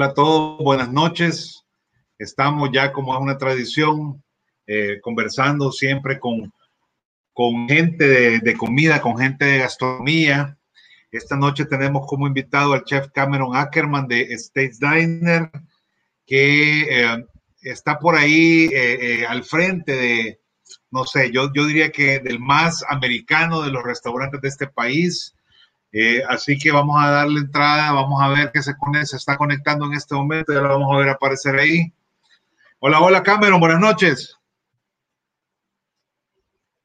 Hola a todos, buenas noches. Estamos ya como es una tradición eh, conversando siempre con, con gente de, comida, con gente de gastronomía. Esta noche tenemos como invitado al chef Cameron Ackerman de States Diner, que eh, está por ahí eh, al frente de, no sé, yo, yo diría que del más americano de los restaurantes de este país. Eh, así que vamos a darle entrada, vamos a ver qué se, se está conectando en este momento, ya lo vamos a ver aparecer ahí. Hola, hola Cameron, buenas noches.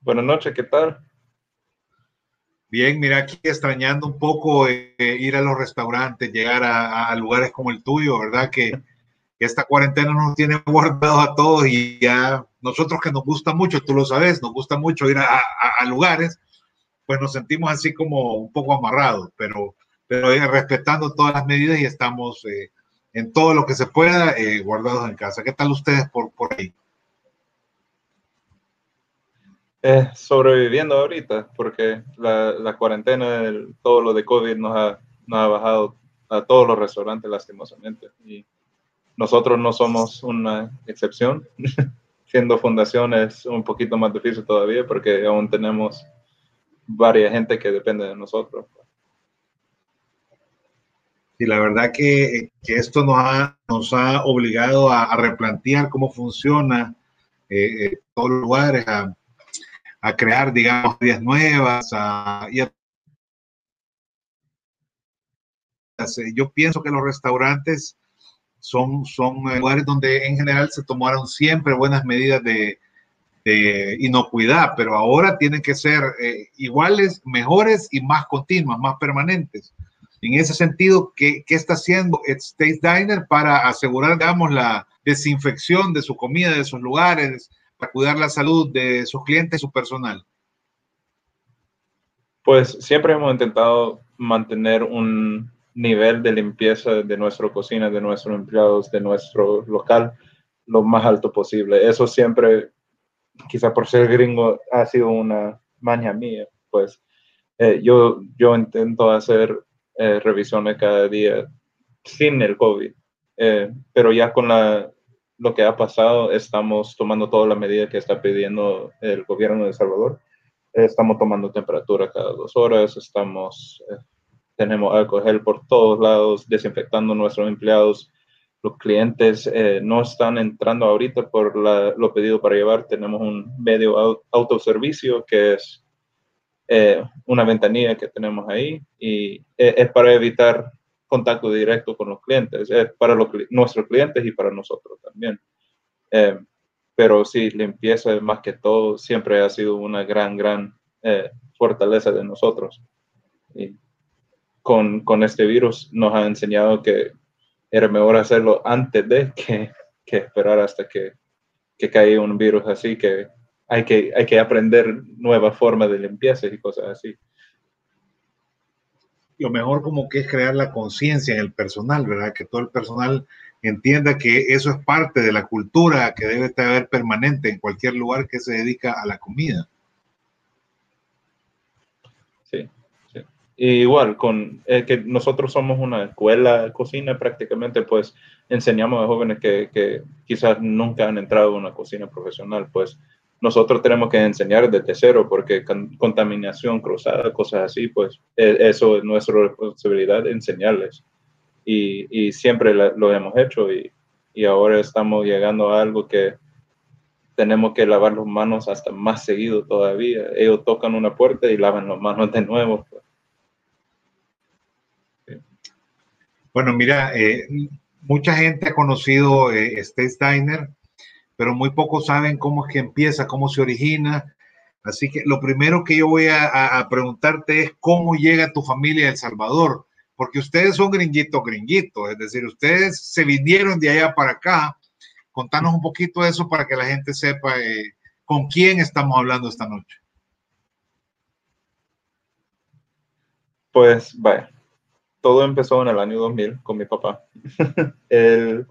Buenas noches, ¿qué tal? Bien, mira aquí extrañando un poco eh, ir a los restaurantes, llegar a, a, lugares como el tuyo, ¿verdad? Que, que esta cuarentena nos tiene guardados a todos y ya nosotros que nos gusta mucho, tú lo sabes, nos gusta mucho ir a, a lugares, pues nos sentimos así como un poco amarrados, pero, pero eh, respetando todas las medidas y estamos eh, en todo lo que se pueda eh, guardados en casa. ¿Qué tal ustedes por, por ahí? Eh, sobreviviendo ahorita, porque la, la cuarentena, el, todo lo de COVID nos ha, nos ha bajado a todos los restaurantes lastimosamente. Y nosotros no somos una excepción. Siendo fundación es un poquito más difícil todavía porque aún tenemos varias gente que depende de nosotros. Y la verdad que, que esto nos ha, nos ha obligado a, replantear cómo funciona eh, eh, todos los lugares, a, crear, digamos, ideas nuevas. A, a, yo pienso que los restaurantes son, son lugares donde en general se tomaron siempre buenas medidas de, de inocuidad, pero ahora tienen que ser eh, iguales, mejores y más continuas, más permanentes. En ese sentido, ¿qué, qué está haciendo State Diner para asegurar, digamos, la desinfección de su comida, de sus lugares, para cuidar la salud de sus clientes y su personal? Pues siempre hemos intentado mantener un nivel de limpieza de nuestra cocina, de nuestros empleados, de nuestro local, lo más alto posible. Eso siempre quizá por ser gringo ha sido una maña mía, pues eh, yo, yo intento hacer eh, revisiones cada día sin el COVID, eh, pero ya con la, lo que ha pasado estamos tomando toda la medida que está pidiendo el gobierno de El Salvador. Estamos tomando temperatura cada dos horas, estamos, tenemos alcohol por todos lados, desinfectando a nuestros empleados, los clientes eh, no están entrando ahorita por la, lo pedido para llevar. Tenemos un medio autoservicio que es eh, una ventanilla que tenemos ahí y es, es, para evitar contacto directo con los clientes, es para los, nuestros clientes y para nosotros también. Eh, pero sí, limpieza más que todo siempre ha sido una gran, gran eh, fortaleza de nosotros. Y con, con este virus nos ha enseñado que era mejor hacerlo antes de que, que esperar hasta que, que caiga un virus así, que hay, que hay que aprender nuevas formas de limpieza y cosas así. Lo mejor como que es crear la conciencia en el personal, ¿verdad? Que todo el personal entienda que eso es parte de la cultura que debe estar permanente en cualquier lugar que se dedica a la comida. Igual, con eh, que nosotros somos una escuela de cocina prácticamente, pues enseñamos a jóvenes que, que, quizás nunca han entrado a una cocina profesional, pues nosotros tenemos que enseñar desde cero porque con, contaminación cruzada, cosas así, pues e, eso es nuestra responsabilidad enseñarles. Y, y siempre lo hemos hecho y, y ahora estamos llegando a algo que tenemos que lavar las manos hasta más seguido todavía. Ellos tocan una puerta y lavan las manos de nuevo. Pues. Bueno, mira, eh, mucha gente ha conocido eh, States Diner, pero muy pocos saben cómo es que empieza, cómo se origina. Así que lo primero que yo voy a, a preguntarte es cómo llega tu familia a El Salvador, porque ustedes son gringuitos, gringuitos, es decir, ustedes se vinieron de allá para acá. Contanos un poquito de eso para que la gente sepa eh, con quién estamos hablando esta noche. Pues, vaya, todo empezó en el año 2000 con mi papá. Él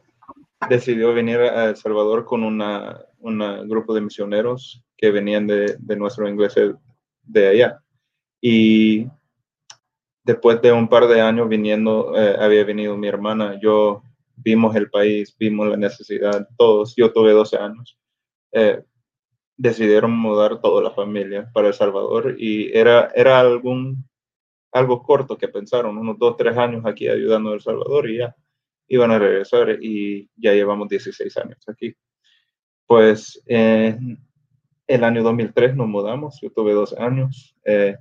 decidió venir a El Salvador con un grupo de misioneros que venían de, de nuestro inglés de allá. Y después de un par de años viniendo, eh, había venido mi hermana. Yo vimos el país, vimos la necesidad, todos, yo tuve 12 años, eh, decidieron mudar toda la familia para El Salvador y era, era algún, algo corto que pensaron, unos dos, tres años aquí ayudando a El Salvador y ya iban a regresar y ya llevamos 16 años aquí. Pues en el año 2003 nos mudamos, yo tuve dos años, eh,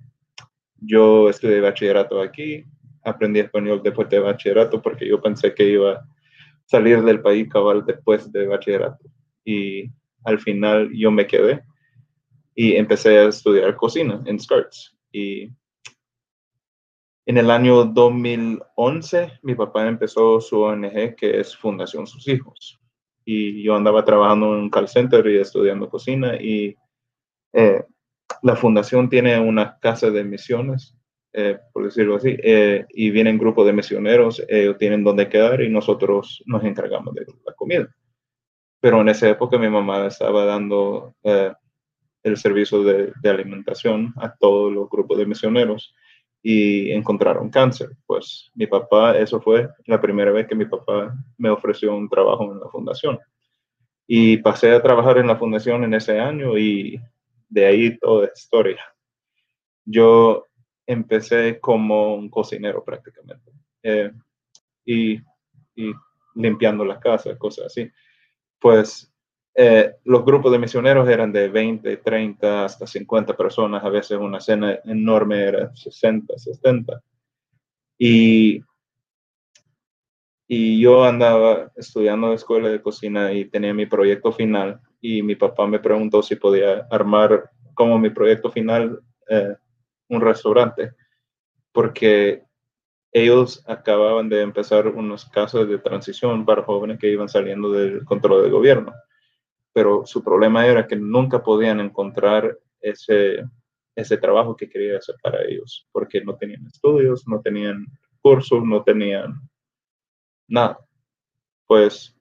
yo estudié bachillerato aquí, aprendí español después de bachillerato porque yo pensé que iba a salir del país cabal después de bachillerato y al final yo me quedé y empecé a estudiar cocina en Skirts y en el año 2011, mi papá empezó su ONG, que es Fundación Sus Hijos. Y yo andaba trabajando en un call center y estudiando cocina. Y eh, la fundación tiene una casa de misiones, eh, por decirlo así, eh, y vienen grupos de misioneros, ellos tienen donde quedar y nosotros nos encargamos de la comida. Pero en esa época mi mamá estaba dando el servicio de, de alimentación a todos los grupos de misioneros y encontraron cáncer. Pues mi papá, eso fue la primera vez que mi papá me ofreció un trabajo en la fundación. Y pasé a trabajar en la fundación en ese año y de ahí toda historia. Yo empecé como un cocinero prácticamente eh, y, y limpiando la casa, cosas así. Pues eh, los grupos de misioneros eran de 20, 30, hasta 50 personas, a veces una cena enorme era 60, 70. Y, y yo andaba estudiando en escuela de cocina y tenía mi proyecto final y mi papá me preguntó si podía armar como mi proyecto final eh, un restaurante, porque ellos acababan de empezar unos casos de transición para jóvenes que iban saliendo del control del gobierno pero su problema era que nunca podían encontrar ese, ese trabajo que quería hacer para ellos, porque no tenían estudios, no tenían cursos, no tenían nada. Pues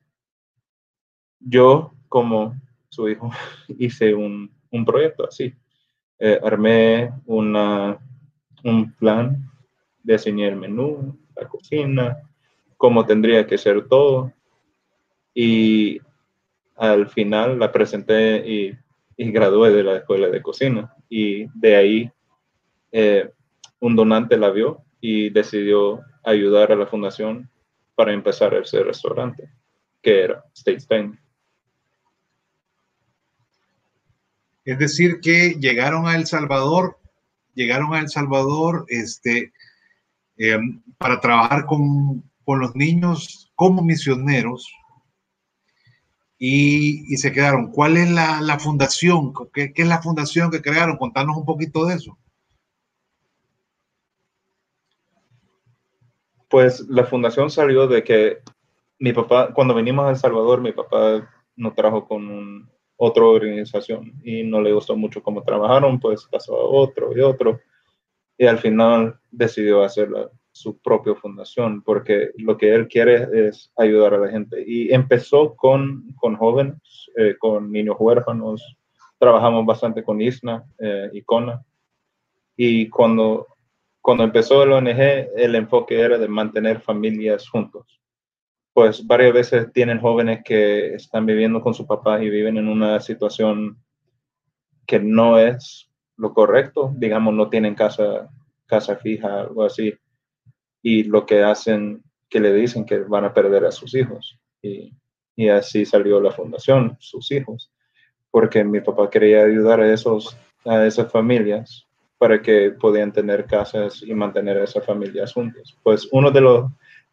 yo, como su hijo, hice un, un proyecto así. Eh, armé una, un plan, diseñé el menú, la cocina, cómo tendría que ser todo. Y al final la presenté y, gradué de la escuela de cocina. Y de ahí eh, un donante la vio y decidió ayudar a la fundación para empezar ese restaurante, que era State Spain. Es decir, que llegaron a El Salvador, llegaron a El Salvador este, eh, para trabajar con, con los niños como misioneros y, se quedaron. ¿Cuál es la, fundación? ¿Qué, es la fundación que crearon? Contanos un poquito de eso. Pues la fundación salió de que mi papá, cuando venimos a El Salvador, mi papá nos trajo con otra organización y no le gustó mucho cómo trabajaron, pues pasó a otro y otro. Y al final decidió hacerla su propia fundación, porque lo que él quiere es ayudar a la gente. Y empezó con, con jóvenes, eh, con niños huérfanos, trabajamos bastante con ISNA eh, y CONA. Y cuando, cuando empezó el ONG, el enfoque era de mantener familias juntos. Pues varias veces tienen jóvenes que están viviendo con su papá y viven en una situación que no es lo correcto, digamos, no tienen casa, casa fija, algo así y lo que hacen, que le dicen que van a perder a sus hijos. Y, y así salió la fundación, sus hijos, porque mi papá quería ayudar a, esos, a esas familias para que podían tener casas y mantener a esas familias juntas. Pues uno de los,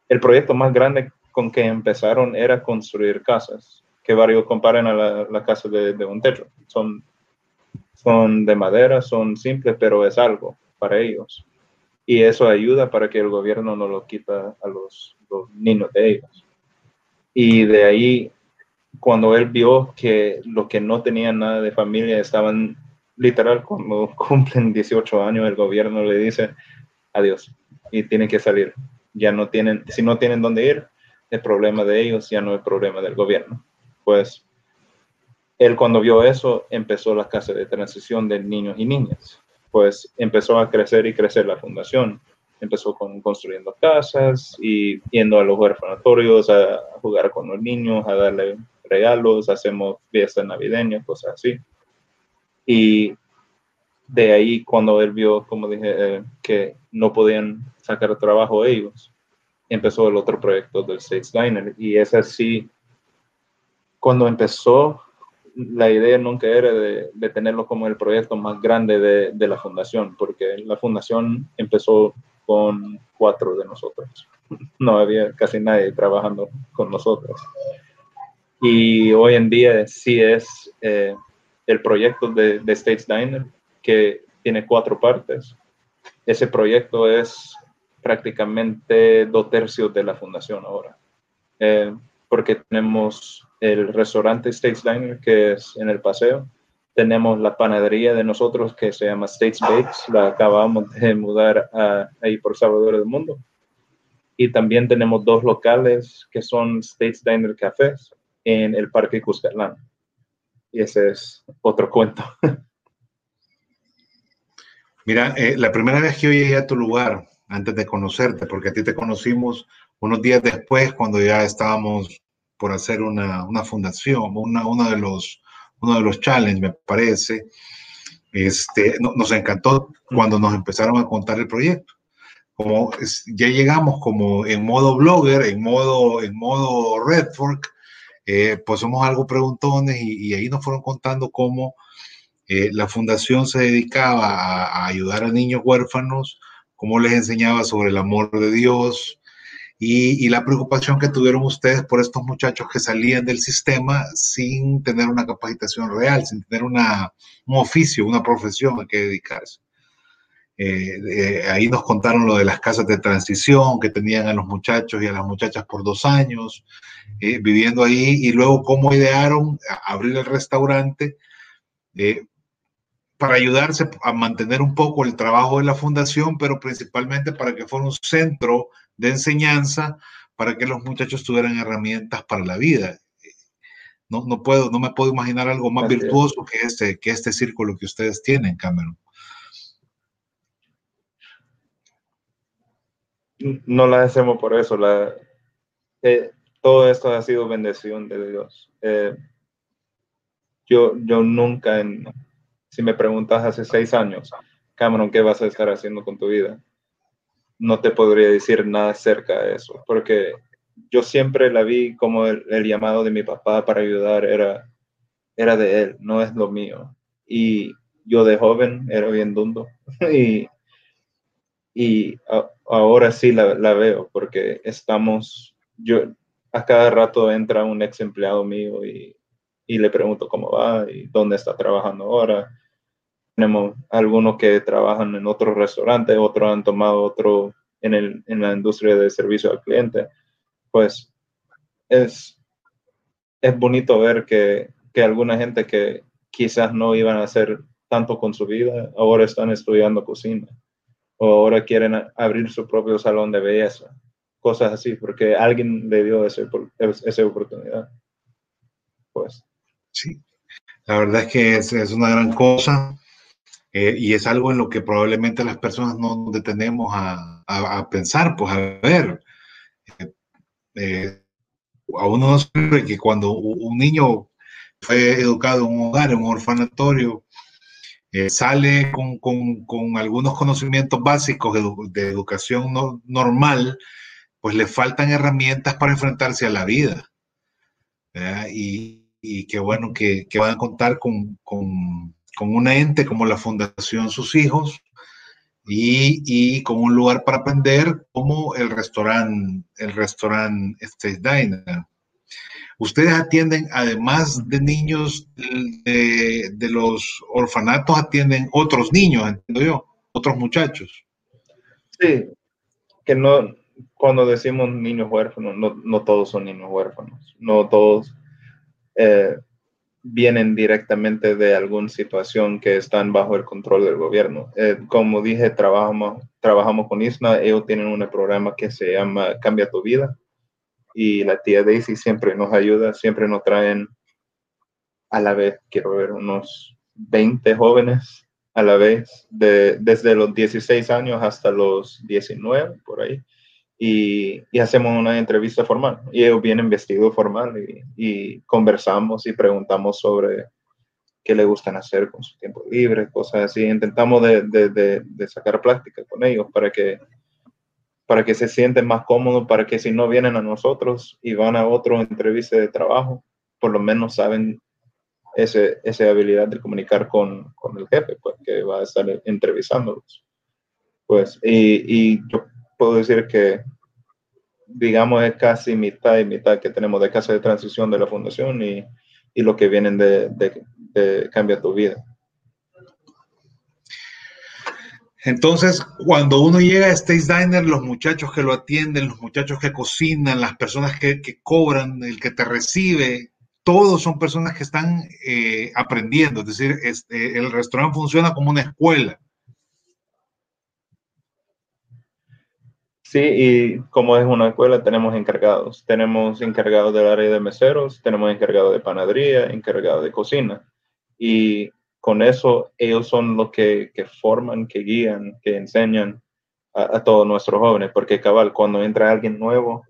el proyecto más grande con que empezaron era construir casas, que varios comparan a la, la casa de, de, un techo. Son, son de madera, son simples, pero es algo para ellos y eso ayuda para que el gobierno no lo quita a los, niños de ellos. Y de ahí, cuando él vio que los que no tenían nada de familia estaban literal, cuando cumplen 18 años, el gobierno le dice adiós y tienen que salir. Ya no tienen, si no tienen dónde ir, el problema de ellos ya no es problema del gobierno. Pues él cuando vio eso empezó la casa de transición de niños y niñas pues empezó a crecer y crecer la fundación. empezó con construyendo casas y yendo a los orfanatorios a, jugar con los niños, a darle regalos, hacemos fiestas navideñas, cosas así. Y de ahí cuando él vio, como dije, eh, que no podían sacar trabajo ellos, empezó el otro proyecto del States Diner. Y es así, cuando empezó, la idea nunca era de, tenerlo como el proyecto más grande de, la fundación, porque la fundación empezó con cuatro de nosotros. No había casi nadie trabajando con nosotros. Y hoy en día sí es eh, el proyecto de, de States Diner, que tiene cuatro partes. Ese proyecto es prácticamente dos tercios de la fundación ahora. Eh, porque tenemos el restaurante States Diner, que es en el paseo. Tenemos la panadería de nosotros, que se llama States Bakes. La acabamos de mudar a, ahí por Salvador del Mundo. Y también tenemos dos locales que son States Diner Cafés en el Parque Cuscatlán. Y ese es otro cuento. Mira, eh, la primera vez que yo llegué a tu lugar, antes de conocerte, porque a ti te conocimos unos días después, cuando ya estábamos por hacer una, una fundación, una, uno, de los, uno de los challenges, me parece. Este, nos encantó cuando nos empezaron a contar el proyecto. Como ya llegamos como en modo blogger, en modo, en modo Redfork, eh, pues somos algo preguntones y, ahí nos fueron contando cómo eh, la fundación se dedicaba a, a, ayudar a niños huérfanos, cómo les enseñaba sobre el amor de Dios, y, la preocupación que tuvieron ustedes por estos muchachos que salían del sistema sin tener una capacitación real, sin tener una, un oficio, una profesión a que dedicarse. Eh, ahí nos contaron lo de las casas de transición que tenían a los muchachos y a las muchachas por dos años eh, viviendo ahí y luego cómo idearon abrir el restaurante eh, para ayudarse a mantener un poco el trabajo de la fundación, pero principalmente para que fuera un centro de enseñanza para que los muchachos tuvieran herramientas para la vida. No, no, puedo, no me puedo imaginar algo más virtuoso que este, que este círculo que ustedes tienen, Cameron. No la hacemos por eso. La, eh, todo esto ha sido bendición de Dios. Eh, yo, yo nunca, en, si me preguntas hace seis años, Cameron, ¿qué vas a estar haciendo con tu vida? No te podría decir nada acerca de eso, porque yo siempre la vi como el, llamado de mi papá para ayudar era, era de él, no es lo mío. Y yo de joven era bien dundo y, y ahora sí la, la, veo porque estamos, yo a cada rato entra un ex empleado mío y, y le pregunto cómo va y dónde está trabajando ahora tenemos algunos que trabajan en otros restaurantes, otros han tomado otro en, el, en la industria de servicio al cliente. Pues es, es bonito ver que, que alguna gente que quizás no iban a hacer tanto con su vida, ahora están estudiando cocina o ahora quieren abrir su propio salón de belleza, cosas así, porque alguien le dio ese, esa oportunidad. Pues. Sí, la verdad es que es, es una gran cosa. Eh, y es algo en lo que probablemente las personas no detenemos a, a, pensar, pues a ver, eh, eh, a uno no sabe que cuando un niño fue educado en un hogar, en un orfanatorio, sale con, con, con, algunos conocimientos básicos de, educación no, normal, pues le faltan herramientas para enfrentarse a la vida. Y, y qué bueno que, que van a contar con, con con un ente como la Fundación Sus Hijos y, y con un lugar para aprender como el restaurante, el restaurante State Diner. Ustedes atienden, además de niños de, los orfanatos, atienden otros niños, entiendo yo, otros muchachos. Sí, que no, cuando decimos niños huérfanos, no, no todos son niños huérfanos, no todos eh, vienen directamente de alguna situación que están bajo el control del gobierno. Eh, como dije, trabajamos, trabajamos con ISNA, ellos tienen un programa que se llama Cambia tu vida y la tía Daisy siempre nos ayuda, siempre nos traen a la vez, quiero ver, unos 20 jóvenes a la vez, de, desde los 16 años hasta los 19, por ahí. Y, hacemos una entrevista formal. Y ellos vienen vestidos formal y, conversamos y preguntamos sobre qué le gustan hacer con su tiempo libre, cosas así. Intentamos de, de, de, sacar plática con ellos para que, para que se sienten más cómodos, para que si no vienen a nosotros y van a otro entrevista de trabajo, por lo menos saben ese, esa habilidad de comunicar con, con, el jefe, pues, que va a estar entrevistándolos. Pues, y, y, yo puedo decir que, digamos, es casi mitad y mitad que tenemos de casa de transición de la fundación y, y lo que vienen de, de, Cambia tu vida. Entonces, cuando uno llega a Stace Diner, los muchachos que lo atienden, los muchachos que cocinan, las personas que, que cobran, el que te recibe, todos son personas que están eh, aprendiendo, es decir, este, el restaurante funciona como una escuela. Sí, y como es una escuela, tenemos encargados. Tenemos encargados del área de meseros, tenemos encargados de panadería, encargados de cocina. Y con eso, ellos son los que, que forman, que guían, que enseñan a, todos nuestros jóvenes. Porque, cabal, cuando entra alguien nuevo,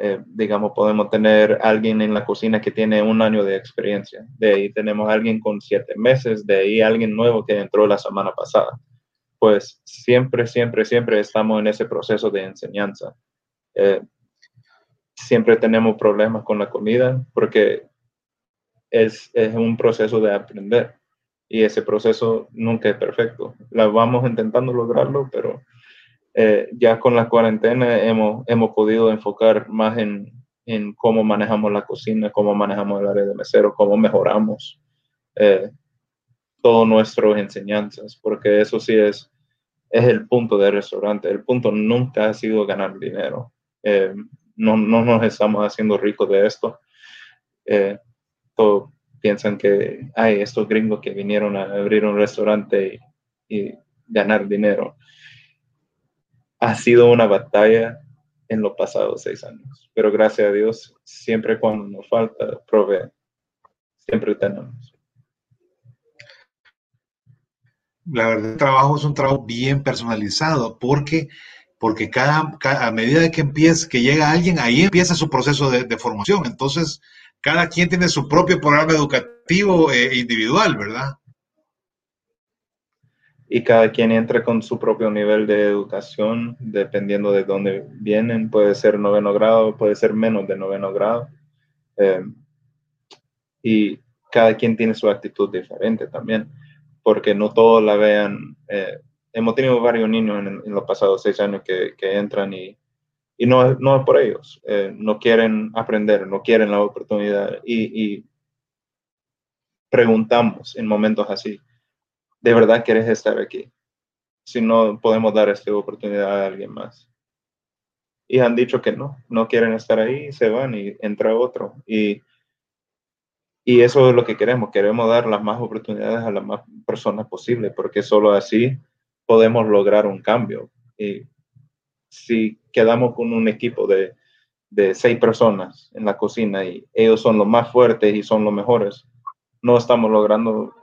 eh, digamos, podemos tener alguien en la cocina que tiene un año de experiencia, de ahí tenemos alguien con siete meses, de ahí alguien nuevo que entró la semana pasada. Pues siempre, siempre, siempre estamos en ese proceso de enseñanza. Eh, siempre tenemos problemas con la comida porque es, es un proceso de aprender y ese proceso nunca es perfecto. La vamos intentando lograrlo, pero eh, ya con la cuarentena hemos, hemos podido enfocar más en, en, cómo manejamos la cocina, cómo manejamos el área de mesero, cómo mejoramos eh, todas nuestras enseñanzas, porque eso sí es, es el punto del restaurante. El punto nunca ha sido ganar dinero. Eh, no, no, nos estamos haciendo ricos de esto. Eh, todos piensan que hay estos gringos que vinieron a abrir un restaurante y, y ganar dinero ha sido una batalla en los pasados seis años. Pero gracias a Dios, siempre cuando nos falta, provee. Siempre tenemos. La verdad, el trabajo es un trabajo bien personalizado porque, porque cada, a medida que empieza, que llega alguien, ahí empieza su proceso de, de formación. Entonces, cada quien tiene su propio programa educativo eh, individual, ¿verdad? y cada quien entra con su propio nivel de educación, dependiendo de dónde vienen. Puede ser noveno grado, puede ser menos de noveno grado. Eh, y cada quien tiene su actitud diferente también, porque no todos la vean. Eh, hemos tenido varios niños en, en, los pasados seis años que, que entran y, y no, no es por ellos. Eh, no quieren aprender, no quieren la oportunidad. Y, y preguntamos en momentos así de verdad quieres estar aquí. Si no podemos dar esta oportunidad a alguien más. Y han dicho que no, no quieren estar ahí, se van y entra otro. Y, y eso es lo que queremos. Queremos dar las más oportunidades a las más personas posible, porque solo así podemos lograr un cambio. Y si quedamos con un equipo de, de seis personas en la cocina y ellos son los más fuertes y son los mejores, no estamos logrando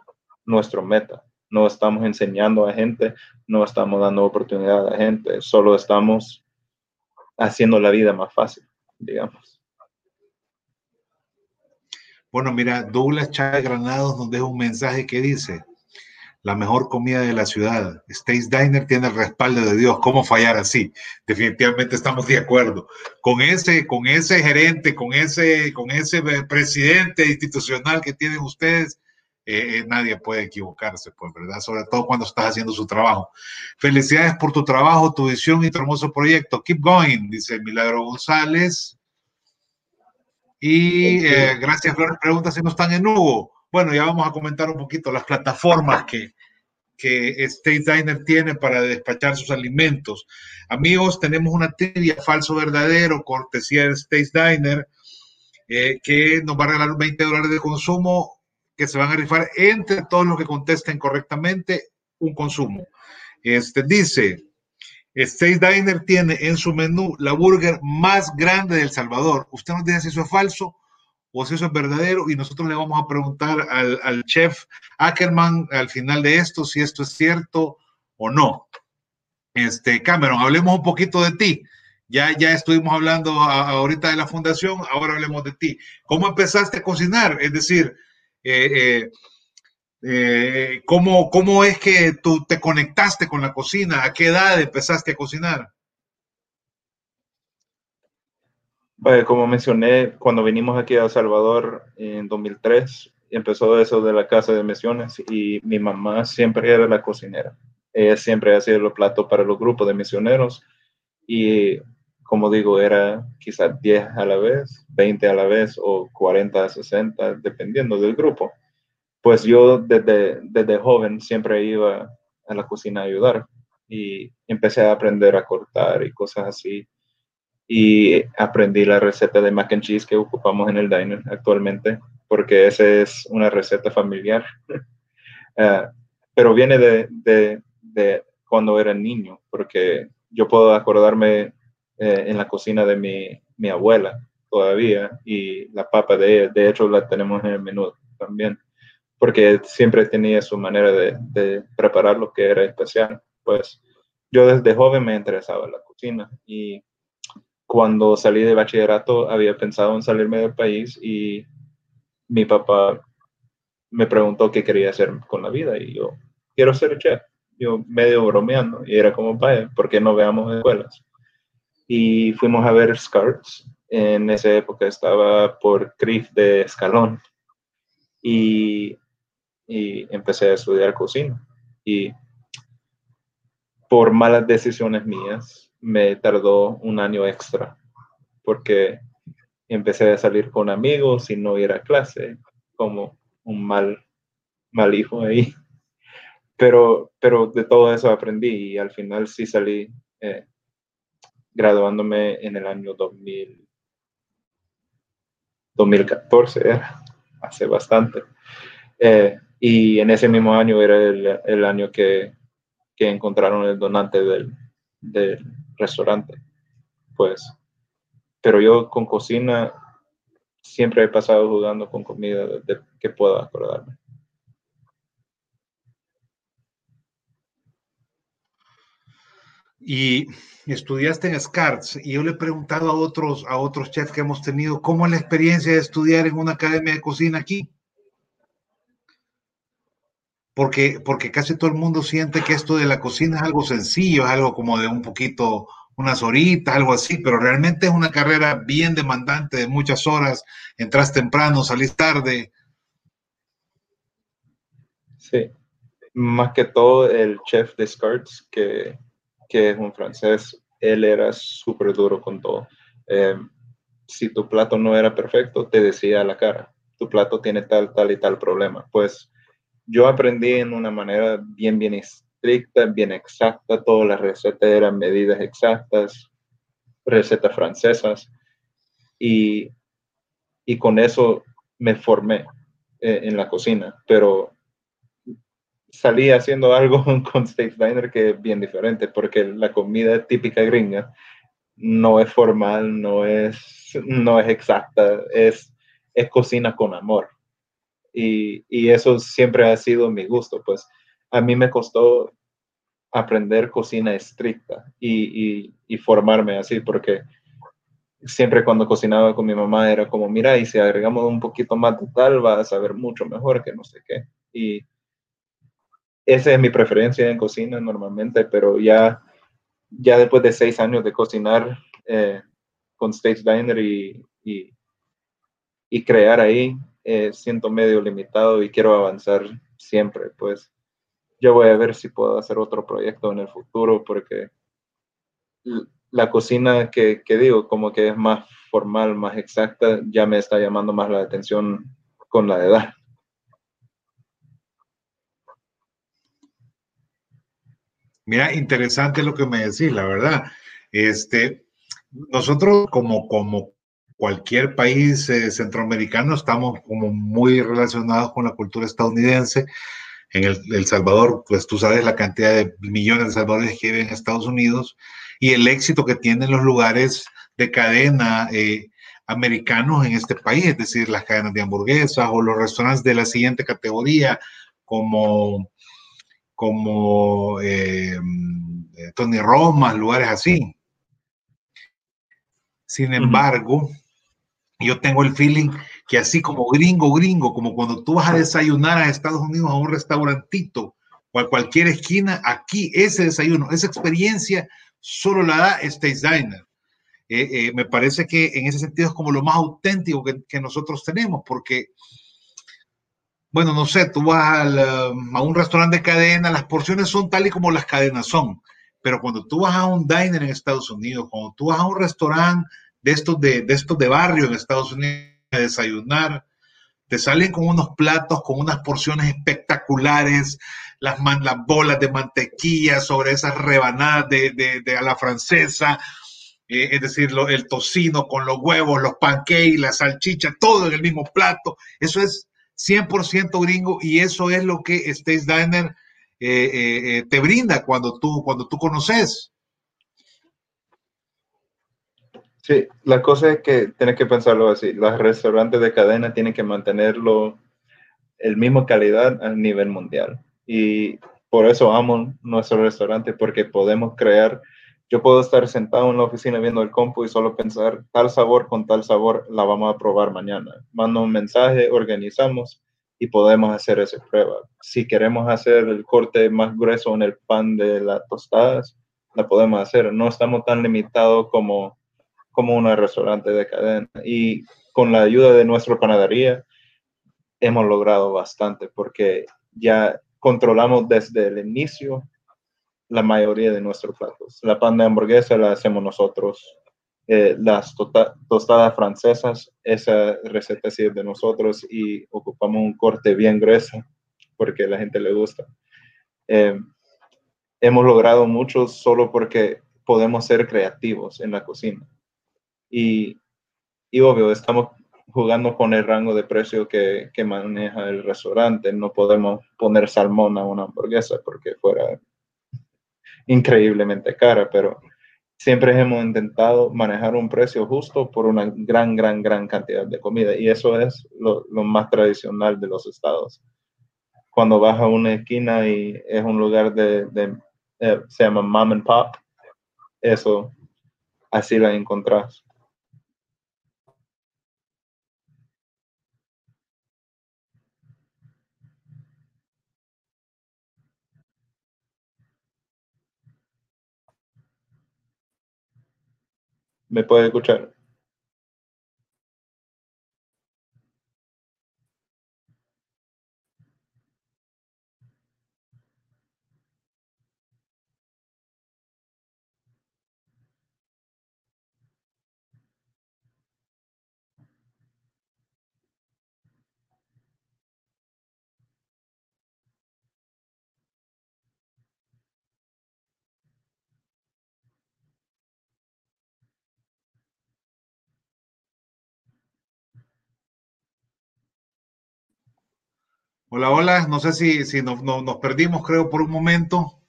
nuestro meta no estamos enseñando a gente, no estamos dando oportunidad a gente, solo estamos haciendo la vida más fácil, digamos. Bueno, mira, Douglas Chávez Granados nos deja un mensaje que dice, la mejor comida de la ciudad. Stace Diner tiene el respaldo de Dios. ¿Cómo fallar así? Definitivamente estamos de acuerdo. Con ese, con ese gerente, con ese, con ese presidente institucional que tienen ustedes, eh, eh, nadie puede equivocarse, pues, ¿verdad? Sobre todo cuando estás haciendo su trabajo. Felicidades por tu trabajo, tu visión y tu hermoso proyecto. Keep going, dice Milagro González. Y eh, gracias, Flores. Pregunta si no están en Hugo. Bueno, ya vamos a comentar un poquito las plataformas que, que State Diner tiene para despachar sus alimentos. Amigos, tenemos una trivia falso verdadero, cortesía de State Diner, eh, que nos va a regalar 20 dólares de consumo que se van a rifar entre todos los que contesten correctamente un consumo. Este dice, State Diner tiene en su menú la burger más grande del Salvador. Usted nos dice si eso es falso o si eso es verdadero y nosotros le vamos a preguntar al, chef Ackerman al final de esto si esto es cierto o no. Este, Cameron, hablemos un poquito de ti. Ya, ya estuvimos hablando ahorita de la fundación, ahora hablemos de ti. ¿Cómo empezaste a cocinar? Es decir, eh, eh, eh, ¿cómo, ¿cómo es que tú te conectaste con la cocina? ¿A qué edad empezaste a cocinar? como mencioné, cuando vinimos aquí a El Salvador en 2003, empezó eso de la casa de misiones y mi mamá siempre era la cocinera. Ella siempre hacía los platos para los grupos de misioneros y como digo, era quizás 10 a la vez, 20 a la vez o 40 a 60, dependiendo del grupo. Pues yo desde, desde joven siempre iba a la cocina a ayudar y empecé a aprender a cortar y cosas así. Y aprendí la receta de mac and cheese que ocupamos en el diner actualmente, porque esa es una receta familiar. uh, pero viene de, de, de cuando era niño, porque yo puedo acordarme eh, en la cocina de mi, mi, abuela todavía y la papa de ella, de hecho la tenemos en el menú también, porque siempre tenía su manera de, de preparar lo que era especial. Pues yo desde joven me interesaba la cocina y cuando salí de bachillerato había pensado en salirme del país y mi papá me preguntó qué quería hacer con la vida y yo quiero ser chef. Yo medio bromeando y era como, vaya, ¿por qué no veamos escuelas? y fuimos a ver Scarts. En esa época estaba por CRIF de Escalón y, y empecé a estudiar cocina. Y por malas decisiones mías me tardó un año extra porque empecé a salir con amigos y no ir a clase como un mal, mal hijo ahí. Pero, pero de todo eso aprendí y al final sí salí eh, graduándome en el año 2000, 2014, hace bastante. Eh, y en ese mismo año era el, año que, que, encontraron el donante del, del, restaurante. Pues, pero yo con cocina siempre he pasado jugando con comida que puedo acordarme. Y estudiaste en SCARTS y yo le he preguntado a otros, a otros chefs que hemos tenido, ¿cómo es la experiencia de estudiar en una academia de cocina aquí? Porque, porque casi todo el mundo siente que esto de la cocina es algo sencillo, es algo como de un poquito, unas horitas, algo así, pero realmente es una carrera bien demandante de muchas horas, entras temprano, salís tarde. Sí, más que todo el chef de SCARTS que que es un francés, él era súper duro con todo. Eh, si tu plato no era perfecto, te decía a la cara, tu plato tiene tal, tal y tal problema. Pues yo aprendí en una manera bien, bien estricta, bien exacta, todas las recetas eran medidas exactas, recetas francesas, y, y con eso me formé eh, en la cocina, pero salí haciendo algo con State Diner que es bien diferente, porque la comida típica gringa no es formal, no es, no es exacta, es, es cocina con amor. Y, y, eso siempre ha sido mi gusto, pues a mí me costó aprender cocina estricta y, y, formarme así, porque siempre cuando cocinaba con mi mamá era como, mira, y si agregamos un poquito más de tal, va a saber mucho mejor que no sé qué. Y, esa es mi preferencia en cocina normalmente, pero ya, ya después de seis años de cocinar eh, con Stage Diner y, y, y crear ahí, eh, siento medio limitado y quiero avanzar siempre. Pues yo voy a ver si puedo hacer otro proyecto en el futuro porque la cocina que, que digo, como que es más formal, más exacta, ya me está llamando más la atención con la edad. Mira, interesante lo que me decís, la verdad. Este, nosotros como, como cualquier país eh, centroamericano estamos como muy relacionados con la cultura estadounidense. En el, el, Salvador, pues tú sabes la cantidad de millones de salvadores que viven en Estados Unidos y el éxito que tienen los lugares de cadena. Eh, americanos en este país, es decir, las cadenas de hamburguesas o los restaurantes de la siguiente categoría, como, como eh, Tony Roma, lugares así. Sin embargo, yo tengo el feeling que así como gringo, gringo, como cuando tú vas a desayunar a Estados Unidos a un restaurantito o a cualquier esquina, aquí ese desayuno, esa experiencia solo la da States Diner. Eh, eh, me parece que en ese sentido es como lo más auténtico que, nosotros tenemos, porque, bueno, no sé, tú vas um, a un restaurante de cadena, las porciones son tal y como las cadenas son, pero cuando tú vas a un diner en Estados Unidos, cuando tú vas a un restaurante de estos de, de estos de barrio en Estados Unidos a desayunar, te salen con unos platos, con unas porciones espectaculares, las, las bolas de mantequilla sobre esas rebanadas de, de a la francesa, eh, es decir, el tocino con los huevos, los pancakes, la salchicha, todo en el mismo plato. Eso es 100% gringo y eso es lo que Stace Diner eh, eh, te brinda cuando tú, cuando tú conoces. Sí, la cosa es que tienes que pensarlo así. Los restaurantes de cadena tienen que mantenerlo el mismo calidad a nivel mundial. Y por eso amo nuestro restaurante, porque podemos crear yo puedo estar sentado en la oficina viendo el compu y solo pensar tal sabor con tal sabor la vamos a probar mañana. Mando un mensaje, organizamos y podemos hacer esa prueba. Si queremos hacer el corte más grueso en el pan de las tostadas, la podemos hacer. No estamos tan limitados como, como un restaurante de cadena. Y con la ayuda de nuestra panadería, hemos losado bastante porque ya controlamos desde el inicio la mayoría de nuestros platos. La pan de hamburguesa la hacemos nosotros. Eh, las tota-, tostadas francesas, esa receta sí es de nosotros y ocupamos un corte bien grueso porque a la gente le gusta. Eh, hemos logrado mucho solo porque podemos ser creativos en la cocina. Y, y obvio, estamos jugando con el rango de precio que, que, maneja el restaurante. No podemos poner salmón a una hamburguesa porque fuera increíblemente cara, pero siempre hemos intentado manejar un precio justo por una gran, gran, gran cantidad de comida y eso es lo, más tradicional de los estados. Cuando vas a una esquina y es un lugar de, eh, se llama mom and pop, eso así la encontrás. ¿Me puede escuchar? Hola, hola. No sé si, si nos, nos, perdimos, creo, por un momento,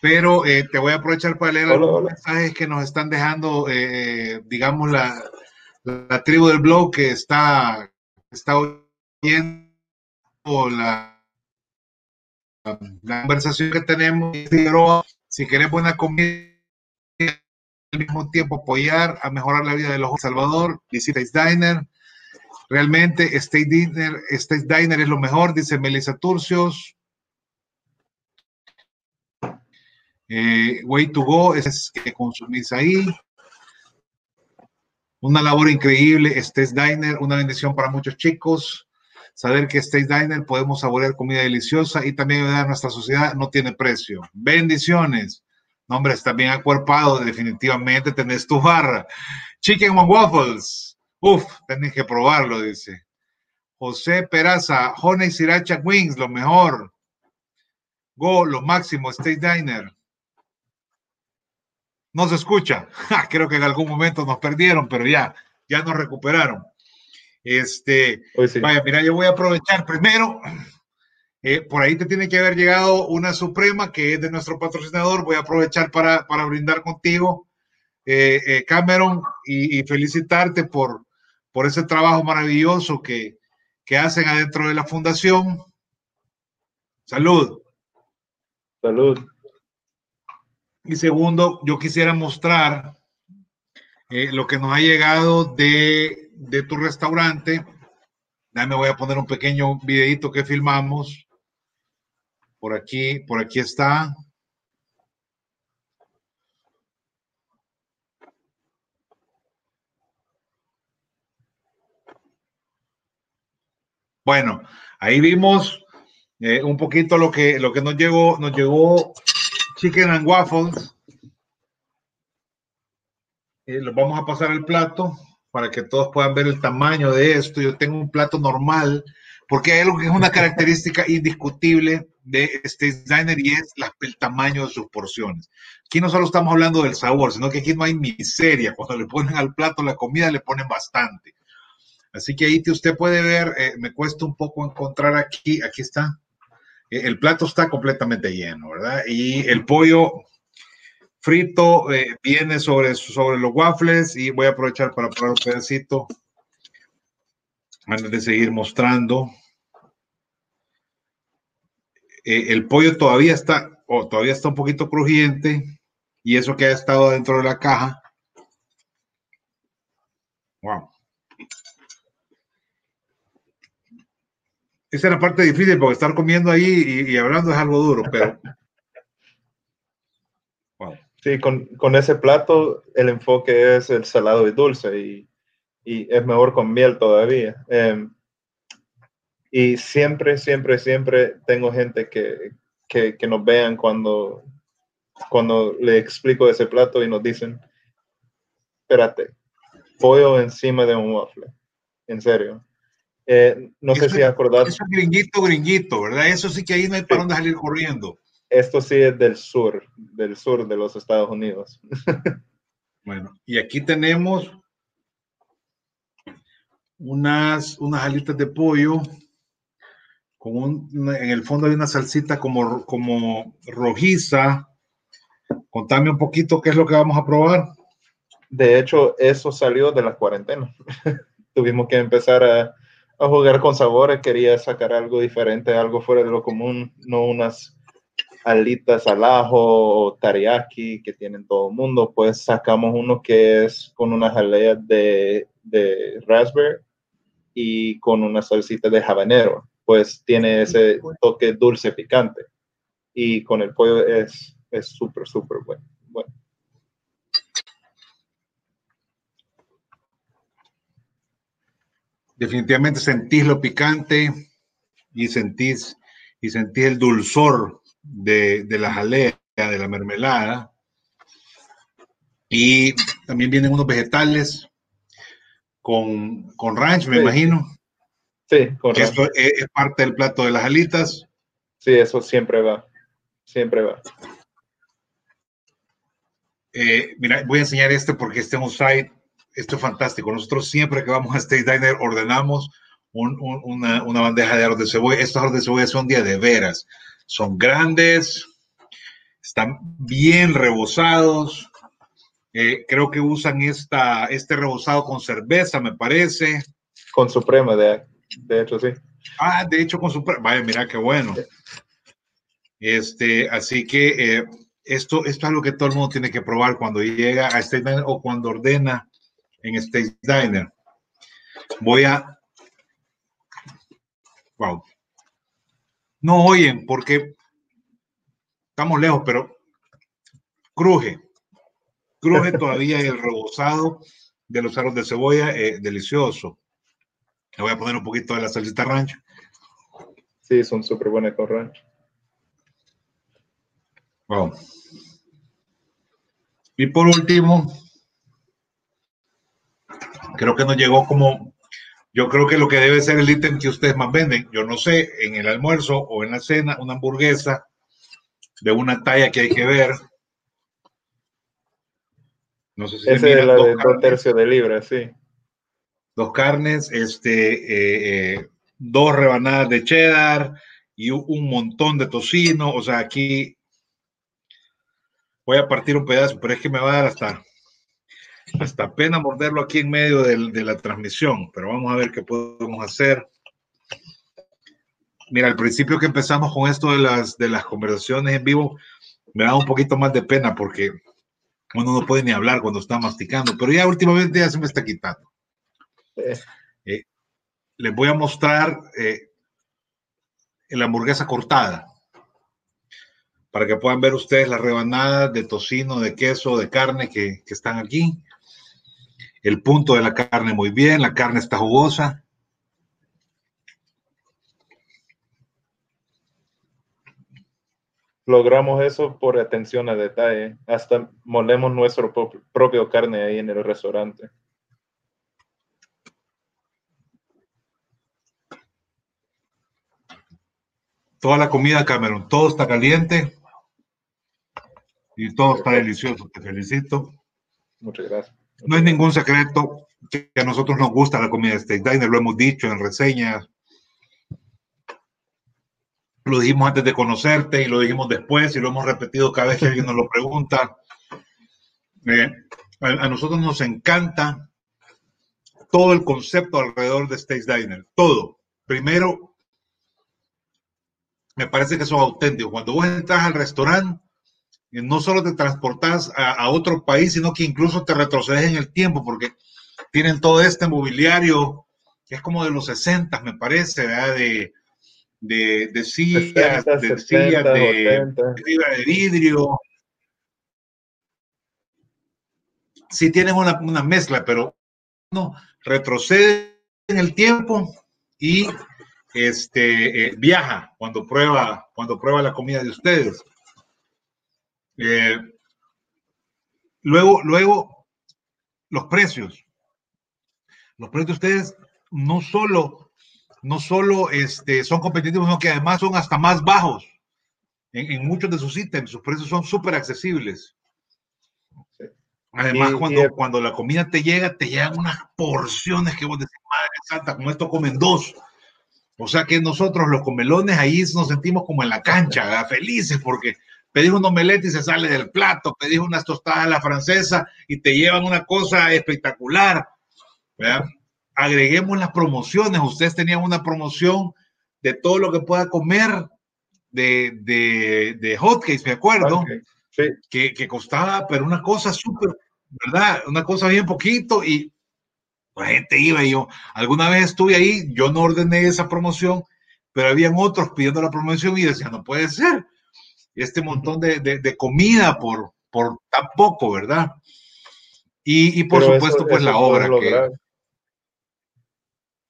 pero eh, te voy a aprovechar para leer los mensajes que nos están dejando, eh, digamos, la, la, tribu del blog que está, está oyendo la, la conversación que tenemos. Si querés buena comida, al mismo tiempo apoyar a mejorar la vida de los Salvador, visita Diner Realmente State Diner, State Diner es lo mejor, dice Melissa Turcios. Eh, way to go es que consumís ahí. Una labor increíble, State Diner, una bendición para muchos chicos. Saber que State Diner podemos saborear comida deliciosa y también ayudar a nuestra sociedad no tiene precio. Bendiciones. No, hombre, está bien acuerpado, definitivamente tenés tu barra. Chicken and Waffles. Uf, tenés que probarlo, dice. José Peraza, Honey Sriracha Wings, lo mejor. Go, lo máximo, State Diner. No se escucha. Creo que en algún momento nos perdieron, pero ya, ya nos recuperaron. Este, vaya, mira, yo voy a aprovechar primero. Eh, por ahí te tiene que haber llegado una suprema que es de nuestro patrocinador. Voy a aprovechar para, para brindar contigo, eh, eh, Cameron, y felicitarte por, por ese trabajo maravilloso que, que hacen adentro de la fundación. Salud. Salud. Y segundo, yo quisiera mostrar eh, lo que nos ha llegado de, de tu restaurante. me voy a poner un pequeño videito que filmamos. Por aquí, por aquí está. Bueno, ahí vimos eh, un poquito lo que, lo que nos llegó. Nos llegó chicken and waffles. Eh, vamos a pasar el plato para que todos puedan ver el tamaño de esto. Yo tengo un plato normal, porque hay algo que es una característica indiscutible de este designer y es el tamaño de sus porciones. Aquí no solo estamos hablando del sabor, sino que aquí no hay miseria. Cuando le ponen al plato la comida, le ponen bastante. Así que ahí usted puede ver, eh, me cuesta un poco encontrar aquí, aquí está. Eh, el plato está completamente lleno, ¿verdad? Y el pollo frito eh, viene sobre, sobre los waffles y voy a aprovechar para probar un pedacito antes de seguir mostrando. el pollo todavía está, o todavía está un poquito crujiente y eso que ha estado dentro de la caja. Wow. Esa es la parte difícil porque estar comiendo ahí y, hablando es algo duro, pero. Sí, con, con, ese plato el enfoque es el salado y dulce y, y es mejor con miel todavía. Em, y siempre, siempre, siempre tengo gente que, que, que, nos vean cuando, cuando le explico ese plato y nos dicen, espérate, pollo encima de un waffle. En serio. Eh, no sé si acordás. Eso es gringuito, gringuito, ¿verdad? Eso sí que ahí no hay para dónde salir corriendo. Esto sí es del sur, del sur de los Estados Unidos. bueno, y aquí tenemos unas, unas alitas de pollo. Con un, en el fondo hay una salsita como, como rojiza. Contame un poquito qué es lo que vamos a probar. De hecho, eso salió de la cuarentena. Tuvimos que empezar a a jugar con sabores, quería sacar algo diferente, algo fuera de lo común, no unas alitas al ajo o teriyaki que tienen todo el mundo, pues sacamos uno que es con unas aleas de, de raspberry y con una salsita de habanero, pues tiene ese toque dulce picante y con el pollo es súper, súper bueno. bueno. Definitivamente sentís lo picante y sentís, y sentís el dulzor de, de la jalea, de la mermelada. Y también vienen unos vegetales con, con ranch, me imagino. Sí, ranch. Esto es, parte del plato de las alitas. Sí, eso siempre va. Siempre va. Eh, mira, voy a enseñar este porque este es un site esto es fantástico. Nosotros siempre que vamos a State Diner ordenamos una, bandeja de arroz de cebolla. Estos arroz de cebolla son día de veras. Son grandes, están bien rebozados. Eh, creo que usan esta, este rebozado con cerveza, me parece. Con suprema, de, de hecho, sí. Ah, de hecho, con suprema. Vaya, mira qué bueno. Este, así que eh, esto, esto es lo que todo el mundo tiene que probar cuando llega a State Diner o cuando ordena en State Diner. Voy a... Wow. No oyen porque estamos lejos, pero cruje. Cruje todavía el rebozado de los aros de cebolla, eh, delicioso. Le voy a poner un poquito de la salsita ranch. Sí, son súper buenas con ranch. Wow. Y por último, creo que nos llegó como, yo creo que lo que debe ser el ítem que ustedes más venden, yo no sé, en el almuerzo o en la cena, una hamburguesa de una talla que hay que ver. No sé si Ese es la de dos tercios de libra, sí. Dos carnes, este, eh, eh, dos rebanadas de cheddar y un montón de tocino. O sea, aquí voy a partir un pedazo, pero es que me va a dar hasta Hasta pena morderlo aquí en medio de la transmisión, pero vamos a ver qué podemos hacer. Mira, al principio que empezamos con esto de las, de las conversaciones en vivo, me da un poquito más de pena porque uno no puede ni hablar cuando está masticando, pero ya últimamente ya se me está quitando. Eh, les voy a mostrar eh, la hamburguesa cortada para que puedan ver ustedes las rebanadas de tocino, de queso, de carne que, que están aquí. El punto de la carne muy bien, la carne está jugosa. logramos eso por atención a detalle. Hasta molemos nuestro propio carne ahí en el restaurante. Toda la comida, Cameron, todo está caliente y todo está delicioso. Te felicito. Muchas gracias. No es ningún secreto que a nosotros nos gusta la comida de Steak Diner, lo hemos dicho en reseñas, lo dijimos antes de conocerte y lo dijimos después y lo hemos repetido cada vez que alguien nos lo pregunta. Eh, a, nosotros nos encanta todo el concepto alrededor de Stage Diner, todo. Primero, me parece que son auténticos. Cuando vos entras al restaurante, no solo te transportas a, otro país, sino que incluso te retrocedes en el tiempo, porque tienen todo este mobiliario que es como de los 60, me parece, ¿verdad? De, de, de sillas, de, sillas de, de, vidrio. Sí tienen una, una mezcla, pero no, retrocede en el tiempo y este, eh, viaja cuando prueba, cuando prueba la comida de ustedes. Eh, luego, luego, los precios. Los precios de ustedes no solo no solo este, son competitivos, sino que además son hasta más bajos en, muchos de sus ítems. Sus precios son súper accesibles. Además, cuando, cuando la comida te llega, te llegan unas porciones que vos decís, madre santa, con esto comen dos. O sea que nosotros los comelones ahí nos sentimos como en la cancha, felices porque pedís un omelette y se sale del plato, pedís unas tostadas a la francesa y te llevan una cosa espectacular. ¿verdad? agreguemos las promociones. Ustedes tenían una promoción de todo lo que pueda comer de, de, de hotcakes, me acuerdo, que, que, costaba, pero una cosa súper, ¿verdad? Una cosa bien poquito y la gente iba y yo, alguna vez estuve ahí, yo no ordené esa promoción, pero habían otros pidiendo la promoción y decían, no puede ser, este montón de, de, comida por, por tan poco, ¿verdad? Y, y por supuesto, pues la obra que,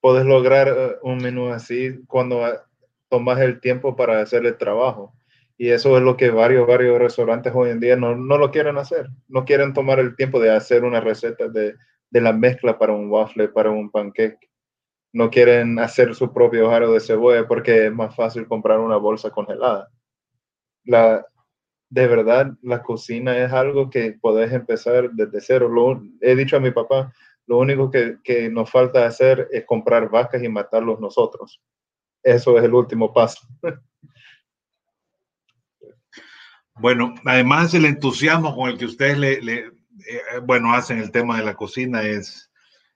puedes lograr eh, un menú así cuando ah, tomas el tiempo para hacer el trabajo. Y eso es lo que varios, varios restaurantes hoy en día no, no lo quieren hacer. No quieren tomar el tiempo de hacer una receta de, de la mezcla para un waffle, para un pancake. No quieren hacer su propio jarro de cebolla porque es más fácil comprar una bolsa congelada. La, de verdad, la cocina es algo que podés empezar desde cero. Lo, he dicho a mi papá, lo único que, que, nos falta hacer es comprar vacas y matarlos nosotros. Eso es el último paso. Bueno, además el entusiasmo con el que ustedes le, eh, bueno, hacen el tema de la cocina es,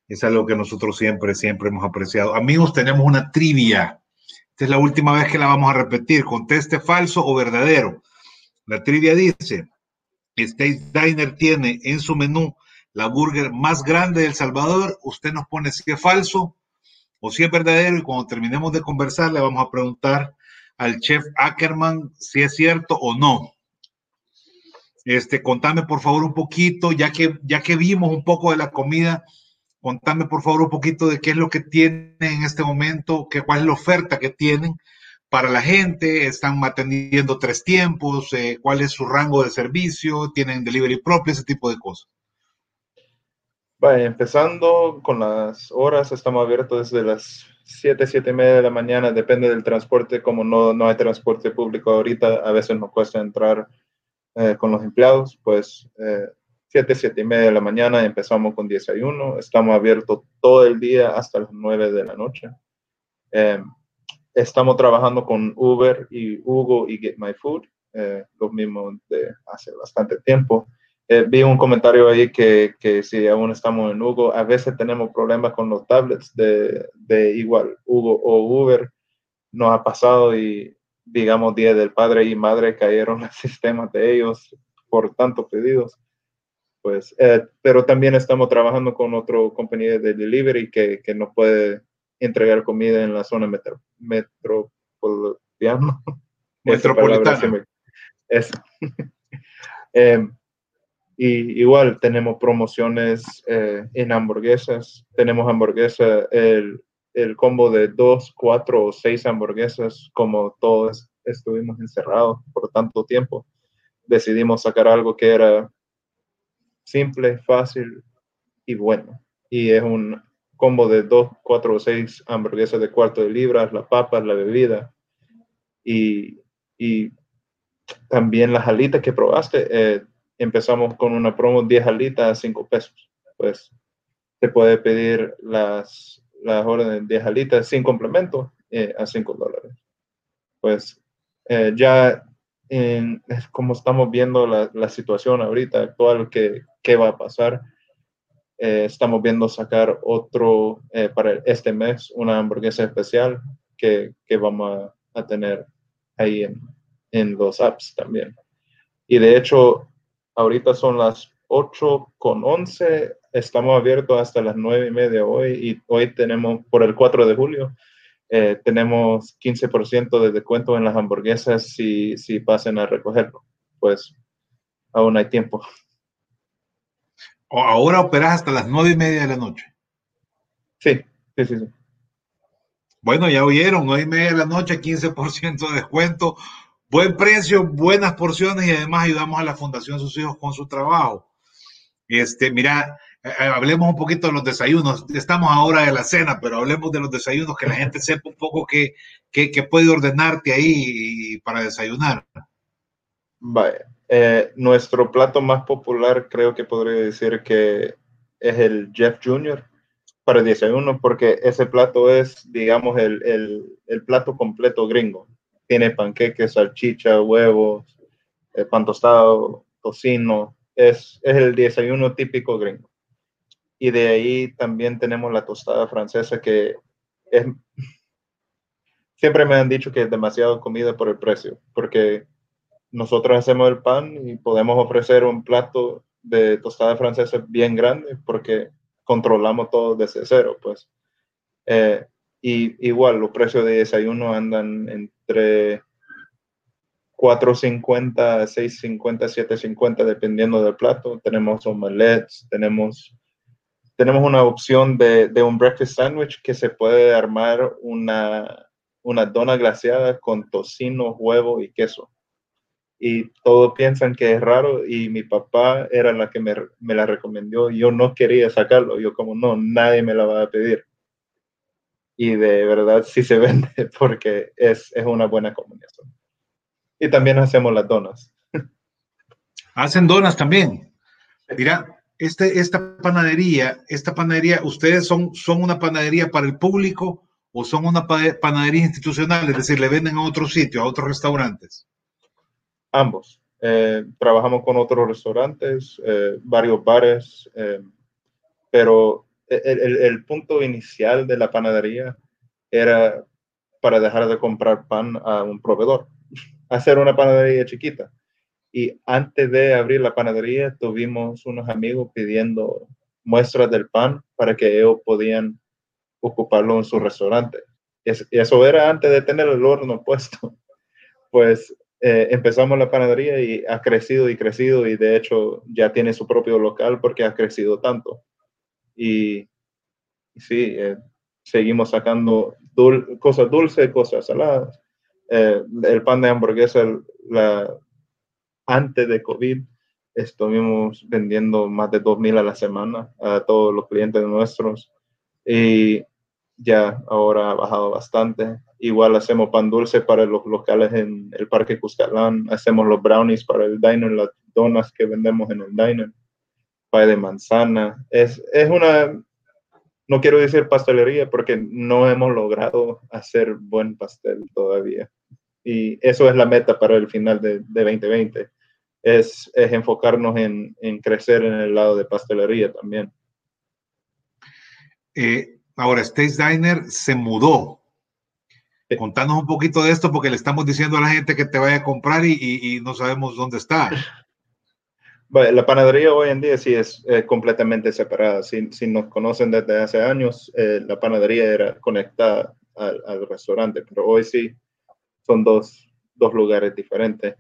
es algo que nosotros siempre, siempre hemos apreciado. Amigos, tenemos una trivia. Esta es la última vez que la vamos a repetir. Conteste falso o verdadero. La trivia dice, State Diner tiene en su menú la burger más grande de El Salvador, usted nos pone si es falso o si es verdadero y cuando terminemos de conversar le vamos a preguntar al chef Ackerman si es cierto o no. Este, contame por favor un poquito, ya que, ya que vimos un poco de la comida, contame por favor un poquito de qué es lo que tienen en este momento, qué, cuál es la oferta que tienen para la gente, están atendiendo tres tiempos, eh, cuál es su rango de servicio, tienen delivery propio, ese tipo de cosas. Empezando con las horas, estamos abiertos desde las 7, 7 y media de la mañana, depende del transporte, como no, no hay transporte público ahorita, a veces nos cuesta entrar eh, con los empleados, pues eh, 7, 7 y media de la mañana empezamos con desayuno, estamos abiertos todo el día hasta las 9 de la noche. Eh, estamos trabajando con Uber y Hugo y Get My Food, eh, lo mismo de hace bastante tiempo Eh, vi un comentario ahí que, que, si aún estamos en Hugo, a veces tenemos problemas con los tablets de, de igual Hugo o Uber. Nos ha pasado y, digamos, Día del Padre y Madre cayeron los sistemas de ellos por tantos pedidos. Pues, eh, pero también estamos trabajando con otra compañía de delivery que, que nos puede entregar comida en la zona metro, metropolitana. Metropolitana. Es, eh, y igual tenemos promociones eh, en hamburguesas. Tenemos hamburguesa, el, el, combo de dos, cuatro o seis hamburguesas, como todos estuvimos encerrados por tanto tiempo. Decidimos sacar algo que era simple, fácil y bueno. Y es un combo de dos, cuatro o seis hamburguesas de cuarto de libras, las papas, la bebida. Y, y también las alitas que probaste. Eh, empezamos con una promo 10 alitas a 5 pesos. Pues te puede pedir las, las órdenes 10 alitas sin complemento eh, a 5 dólares. Pues eh, ya en, como estamos viendo la, situación ahorita actual, que, qué va a pasar, eh, estamos viendo sacar otro para este mes, una hamburguesa especial que, vamos a, tener ahí en, en los apps también. Y de hecho, Ahorita son las 8 con 11. Estamos abiertos hasta las 9 y media hoy y hoy tenemos, por el 4 de julio, eh, tenemos 15% de descuento en las hamburguesas si, si pasen a recogerlo. Pues aún hay tiempo. Ahora operas hasta las 9 y media de la noche. Sí, sí, sí. sí. Bueno, ya oyeron, 9 y media de la noche, 15% de descuento buen precio, buenas porciones y además ayudamos a la Fundación Sus Hijos con su trabajo. Este, mira, hablemos un poquito de los desayunos. Estamos ahora de la cena, pero hablemos de los desayunos, que la gente sepa un poco qué, qué, puede ordenarte ahí para desayunar. Vaya, eh, nuestro plato más popular creo que podría decir que es el Jeff Jr. para el desayuno, porque ese plato es, digamos, el, el, el plato completo gringo tiene panqueques, salchicha, huevos, eh, pan tostado, tocino. Es, es el desayuno típico gringo. Y de ahí también tenemos la tostada francesa que es... Siempre me han dicho que es demasiado comida por el precio, porque nosotros hacemos el pan y podemos ofrecer un plato de tostada francesa bien grande porque controlamos todo desde cero, pues. Eh, y igual, los precios de desayuno andan entre 4.50, 6.50, 7.50, dependiendo del plato. Tenemos omelets, tenemos, tenemos una opción de, de, un breakfast sandwich que se puede armar una, una dona glaseada con tocino, huevo y queso. Y todos piensan que es raro y mi papá era la que me, me la recomendó. Yo no quería sacarlo. Yo como, no, nadie me la va a pedir y de verdad sí se vende porque es, es una buena combinación. Y también hacemos las donas. Hacen donas también. Mira, este, esta panadería, esta panadería, ¿ustedes son, son una panadería para el público o son una panadería institucional? Es decir, ¿le venden a otro sitio, a otros restaurantes? Ambos. Eh, trabajamos con otros restaurantes, eh, varios bares, eh, pero el, el, punto inicial de la panadería era para dejar de comprar pan a un proveedor, hacer una panadería chiquita. Y antes de abrir la panadería, tuvimos unos amigos pidiendo muestras del pan para que ellos podían ocuparlo en su restaurante. Es, eso era antes de tener el horno puesto. Pues eh, empezamos la panadería y ha crecido y crecido y de hecho ya tiene su propio local porque ha crecido tanto. Y, sí, eh, seguimos sacando cosas dulces, cosas saladas. Eh, el pan de hamburguesa, la, antes de COVID, estuvimos vendiendo más de 2.000 a la semana a todos los clientes nuestros. Y ya ahora ha bajado bastante. Igual hacemos pan dulce para los locales en el Parque Cuscalán, hacemos los brownies para el diner, las donas que vendemos en el diner de manzana. Es, es una, no quiero decir pastelería porque no hemos logrado hacer buen pastel todavía. Y eso es la meta para el final de, de 2020, es, es enfocarnos en, en, crecer en el lado de pastelería también. Eh, ahora, Stace Diner se mudó. Contanos un poquito de esto porque le estamos diciendo a la gente que te vaya a comprar y, y, y no sabemos dónde está. La panadería hoy en día sí es completamente separada. Si, si, nos conocen desde hace años, eh, la panadería era conectada al, al, restaurante, pero hoy sí son dos, dos lugares diferentes.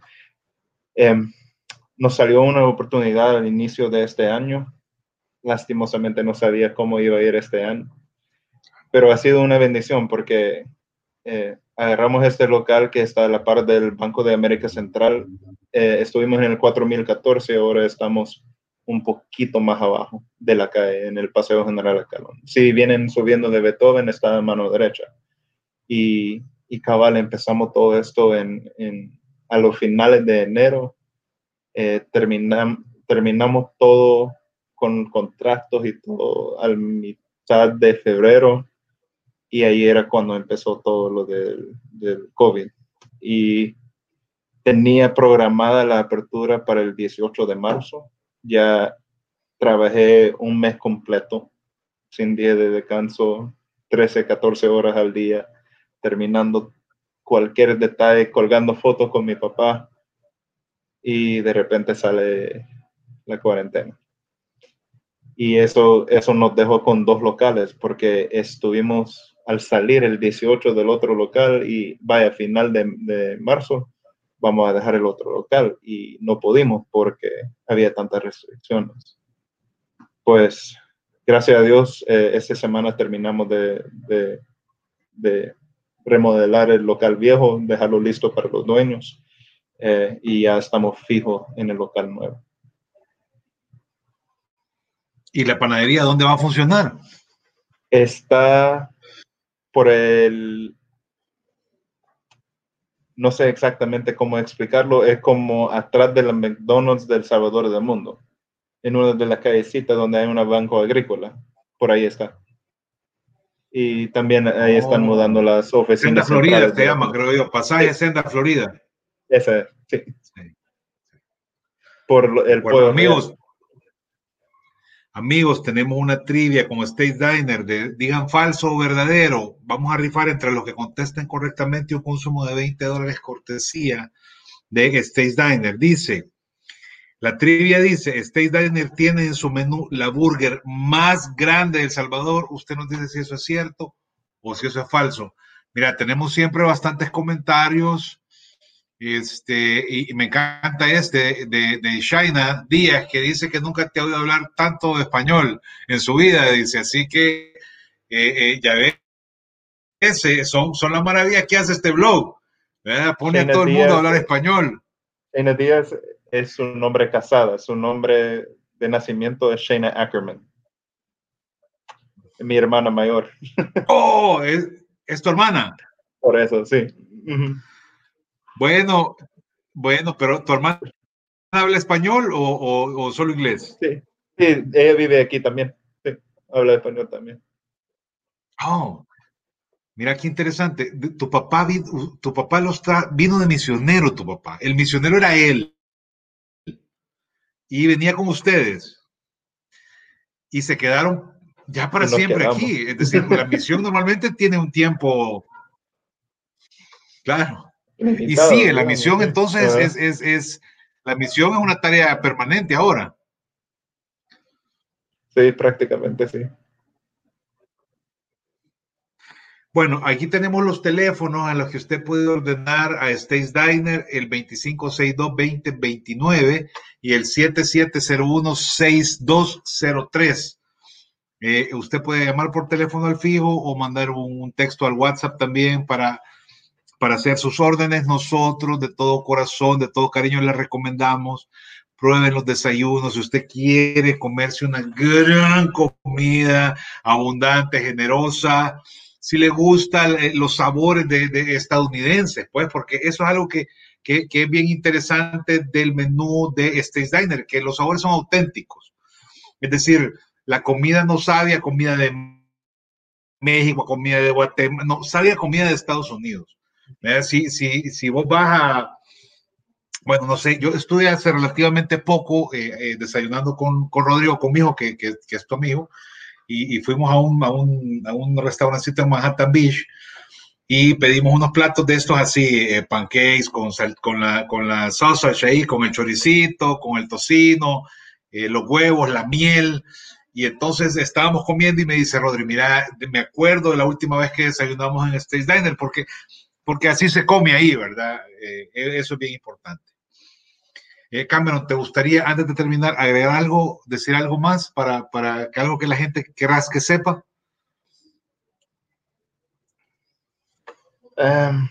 Eh, nos salió una oportunidad al inicio de este año. Lastimosamente no sabía cómo iba a ir este año, pero ha sido una bendición porque eh, agarramos este local que está a la par del Banco de América Central. Eh, estuvimos en el 4014, ahora estamos un poquito más abajo de la calle, en el Paseo General Calón. Si vienen subiendo de Beethoven, está a mano derecha. Y, y cabal, empezamos todo esto en, en, a los finales de enero eh, terminamos todo con contratos y todo al mitad de febrero y ahí era cuando empezó todo lo del, del COVID. Y tenía programada la apertura para el 18 de marzo. Ya trabajé un mes completo, sin día de descanso, 13, 14 horas al día, terminando cualquier detalle, colgando fotos con mi papá, y de repente sale la cuarentena. Y eso, eso nos dejó con dos locales porque estuvimos al salir el 18 del otro local y vaya, final de, de marzo, vamos a dejar el otro local y no pudimos porque había tantas restricciones. Pues gracias a Dios, eh, esta semana terminamos de, de, de, remodelar el local viejo, dejarlo listo para los dueños eh, y ya estamos fijos en el local nuevo. ¿Y la panadería dónde va a funcionar? Está por el... No sé exactamente cómo explicarlo, es como atrás de la McDonald's del Salvador del Mundo, en una de las callecitas donde hay una banco agrícola, por ahí está. Y también ahí están oh. mudando las oficinas. Senda Florida se llama, creo yo, pasaje Senda Florida. Ese, sí. Por el pueblo. Amigos, amigos, tenemos una trivia con State Diner de digan falso o verdadero. Vamos a rifar entre los que contesten correctamente un consumo de 20 dólares cortesía de State Diner. Dice, la trivia dice, State Diner tiene en su menú la burger más grande de El Salvador. Usted nos dice si eso es cierto o si eso es falso. Mira, tenemos siempre bastantes comentarios este, y, me encanta este de, de Shaina Díaz, que dice que nunca te ha oído hablar tanto de español en su vida, dice, así que eh, eh, ya ves, ese, son, son las maravillas que hace este blog, pone a todo el mundo a hablar español. Shaina Díaz es un nombre casada, su nombre de nacimiento es Shaina Ackerman, mi hermana mayor. Oh, es, es tu hermana. Por eso, sí. Bueno, bueno, pero ¿tu hermana habla español o, o, o solo inglés? Sí, sí, ella vive aquí también. Sí, habla español también. Oh, mira qué interesante. Tu papá, tu papá los vino de misionero, tu papá. El misionero era él. Y venía con ustedes. Y se quedaron ya para siempre quedamos. aquí. Es decir, la misión normalmente tiene un tiempo. Claro. Y sigue, la misión entonces es, es, es, la misión es una tarea permanente ahora. Sí, prácticamente sí. Bueno, aquí tenemos los teléfonos a los que usted puede ordenar a Stace Diner, el 2562-2029 y el 7701-6203. Eh, usted puede llamar por teléfono al fijo o mandar un texto al WhatsApp también para para hacer sus órdenes. Nosotros de todo corazón, de todo cariño le recomendamos. Prueben los desayunos. Si usted quiere comerse una gran comida abundante, generosa, si le gustan eh, los sabores de, de, estadounidenses, pues, porque eso es algo que, que, es bien interesante del menú de States Diner, que los sabores son auténticos. Es decir, la comida no sabe a comida de México, comida de Guatemala, no, sabe a comida de Estados Unidos. Si, si, si vos vas a, bueno, no sé, yo estuve hace relativamente poco eh, eh, desayunando con, con, Rodrigo, con mi hijo, que, que, que es tu amigo, y, y fuimos a un, a un, a un restaurancito en Manhattan Beach y pedimos unos platos de estos así, eh, pancakes con, con, la, con la sausage ahí, con el choricito, con el tocino, eh, los huevos, la miel. Y entonces estábamos comiendo y me dice Rodri, mira, me acuerdo de la última vez que desayunamos en Stage Diner, porque, porque así se come ahí, ¿verdad? Eh, e, eso es bien importante. Eh, Cameron, ¿te gustaría, antes de terminar, agregar algo, decir algo más para, para que algo que la gente querrás que sepa? Um,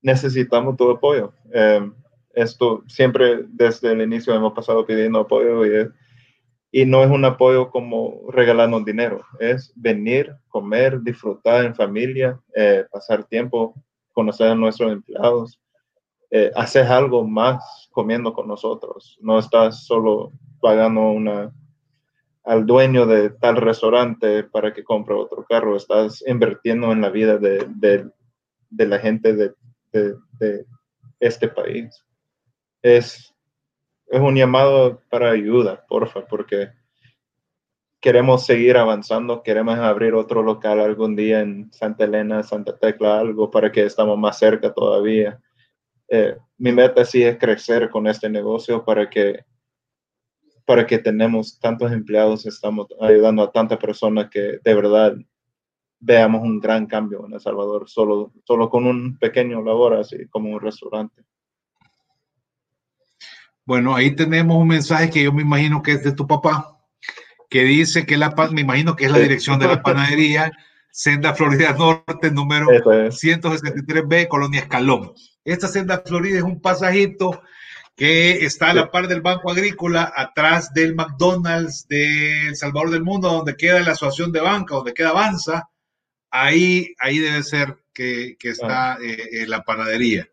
necesitamos tu apoyo. Um, esto siempre desde el inicio hemos pasado pidiendo apoyo y, y no es un apoyo como regalarnos dinero, es venir, comer, disfrutar en familia, eh, pasar tiempo, conocer a nuestros empleados, eh, hacer algo más comiendo con nosotros. No estás solo pagando una al dueño de tal restaurante para que compre otro carro, estás invirtiendo en la vida de, de de la gente de, de, este país. Es, es un llamado para ayuda, porfa, porque queremos seguir avanzando, queremos abrir otro local algún día en Santa Elena, Santa Tecla, algo para que estamos más cerca todavía. Eh, mi meta sí es crecer con este negocio para que para que tenemos tantos empleados, estamos ayudando a tantas personas que de verdad veamos un gran cambio en El Salvador, solo, solo con un pequeño labor, así como un restaurante. Bueno, ahí tenemos un mensaje que yo me imagino que es de tu papá, que dice que la me imagino que es la dirección de la panadería, Senda Florida Norte, número 163B, Colonia Escalón. Esta Senda Florida es un pasajito que está a la par del Banco Agrícola, atrás del McDonald's de El Salvador del Mundo, donde queda la Asociación de Banca, donde queda Avanza, ahí, ahí debe ser que, está eh, la panadería.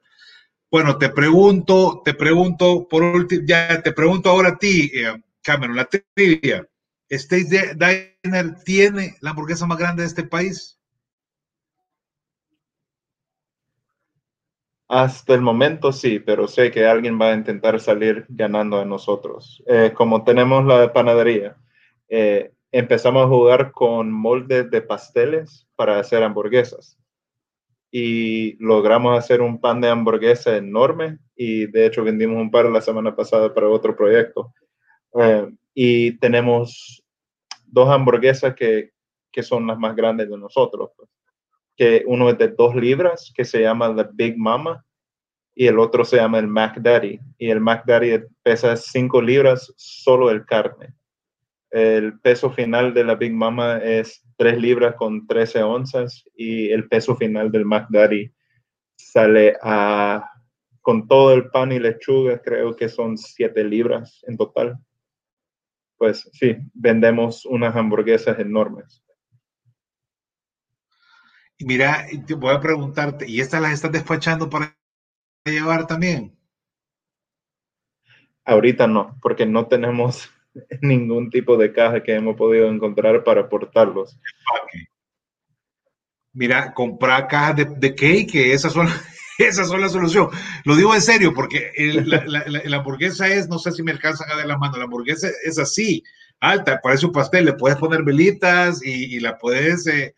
Bueno, te pregunto, te pregunto, por último, ya te pregunto ahora a ti, eh, Cameron, la trivia. ¿State Diner tiene la hamburguesa más grande de este país? Hasta el momento sí, pero sé que alguien va a intentar salir ganando a nosotros. Eh, como tenemos la panadería, empezamos a jugar con moldes de pasteles para hacer hamburguesas. Y logramos hacer un pan de hamburguesa enorme y de hecho vendimos un par la semana pasada para otro proyecto. Eh, y tenemos dos hamburguesas que, que, son las más grandes de nosotros. Pues. Que uno es de dos libras, que se llama The Big Mama, y el otro se llama el Mac Daddy. Y el Mac Daddy pesa cinco libras solo el carne el peso final de la Big Mama es 3 libras con 13 onzas y el peso final del McDaddy sale a, con todo el pan y lechuga, creo que son 7 libras en total. Pues sí, vendemos unas hamburguesas enormes. Y mira, te voy a preguntarte, ¿y estas las estás despachando para llevar también? Ahorita no, porque no tenemos ningún tipo de caja que hemos podido encontrar para portarlos. Mira, comprar cajas de, de cake, esas son, esas son la solución. Lo digo en serio, porque la, hamburguesa es, no sé si me alcanzan a dar la mano, la hamburguesa es así, alta, parece un pastel, le puedes poner velitas y, la puedes eh,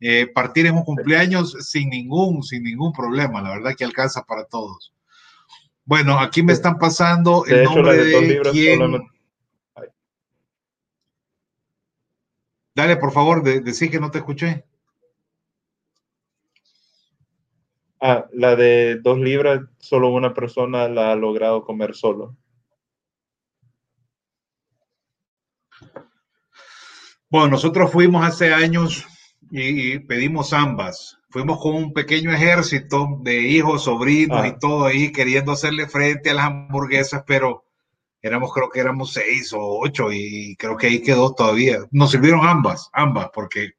eh, partir en un cumpleaños sin ningún, sin ningún problema. La verdad que alcanza para todos. Bueno, aquí me están pasando el nombre de, quién... Dale, por favor, de, decir que no te escuché. Ah, la de dos libras, solo una persona la ha logrado comer solo. Bueno, nosotros fuimos hace años y, pedimos ambas. Fuimos con un pequeño ejército de hijos, sobrinos y ah. todo ahí queriendo hacerle frente a las hamburguesas, pero éramos, creo que éramos seis o ocho y creo que ahí quedó todavía. Nos sirvieron ambas, ambas, porque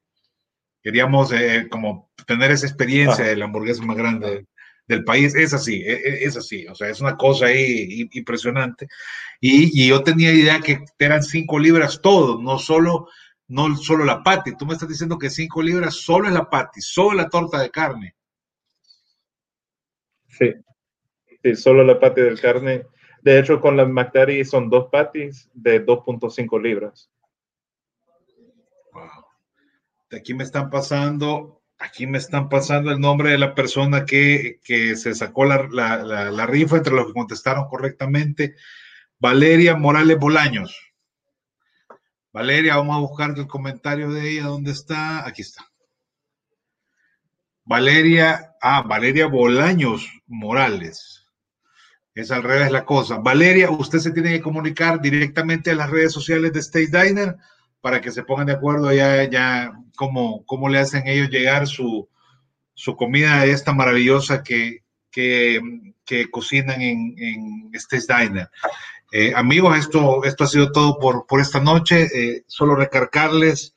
queríamos eh, como tener esa experiencia de la hamburguesa más grande del país. Es así, e, e, es, así, o sea, es una cosa ahí impresionante. Y, y, yo tenía idea que eran cinco libras todo, no solo, no solo la pati. Tú me estás diciendo que cinco libras solo es la pati, solo la torta de carne. Sí, Sí, solo la patty del carne. De hecho, con la McDaddy son dos patties de 2.5 libras. Aquí me están pasando, aquí me están pasando el nombre de la persona que, que se sacó la, la, la, la, rifa entre los que contestaron correctamente. Valeria Morales Bolaños. Valeria, vamos a buscar el comentario de ella. ¿Dónde está? Aquí está. Valeria, ah, Valeria Bolaños Morales. Es al revés la cosa. Valeria, usted se tiene que comunicar directamente a las redes sociales de State Diner para que se pongan de acuerdo ya, ya cómo, cómo le hacen ellos llegar su, su comida esta maravillosa que, que, que cocinan en, en State Diner. Eh, amigos, esto, esto ha sido todo por, por esta noche. Eh, solo recargarles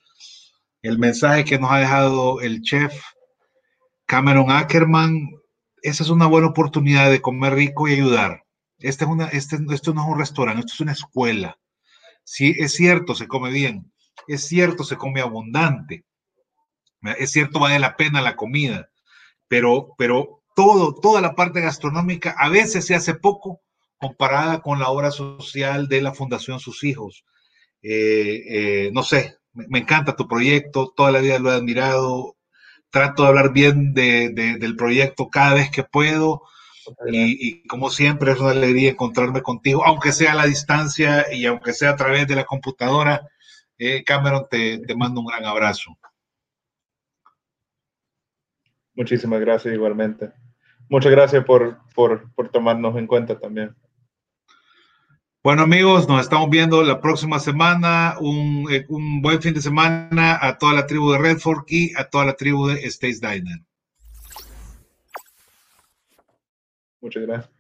el mensaje que nos ha dejado el chef Cameron Ackerman, esa es una buena oportunidad de comer rico y ayudar. Este es una, este, no es un restaurante, esto es una escuela. Sí, es cierto, se come bien. Es cierto, se come abundante. Es cierto, vale la pena la comida. Pero, pero todo, toda la parte gastronómica a veces se hace poco comparada con la obra social de la Fundación Sus Hijos. Eh, eh, no sé, me, me encanta tu proyecto, toda la vida lo he admirado, trato de hablar bien de, de, del proyecto cada vez que puedo. Y, y, como siempre es una alegría encontrarme contigo, aunque sea a la distancia y aunque sea a través de la computadora. Eh, Cameron, te, te mando un gran abrazo. Muchísimas gracias igualmente. Muchas gracias por, por, por tomarnos en cuenta también. Bueno amigos, nos estamos viendo la próxima semana. Un, eh, un, buen fin de semana a toda la tribu de Red Fork y a toda la tribu de States Diner. Muchas gracias.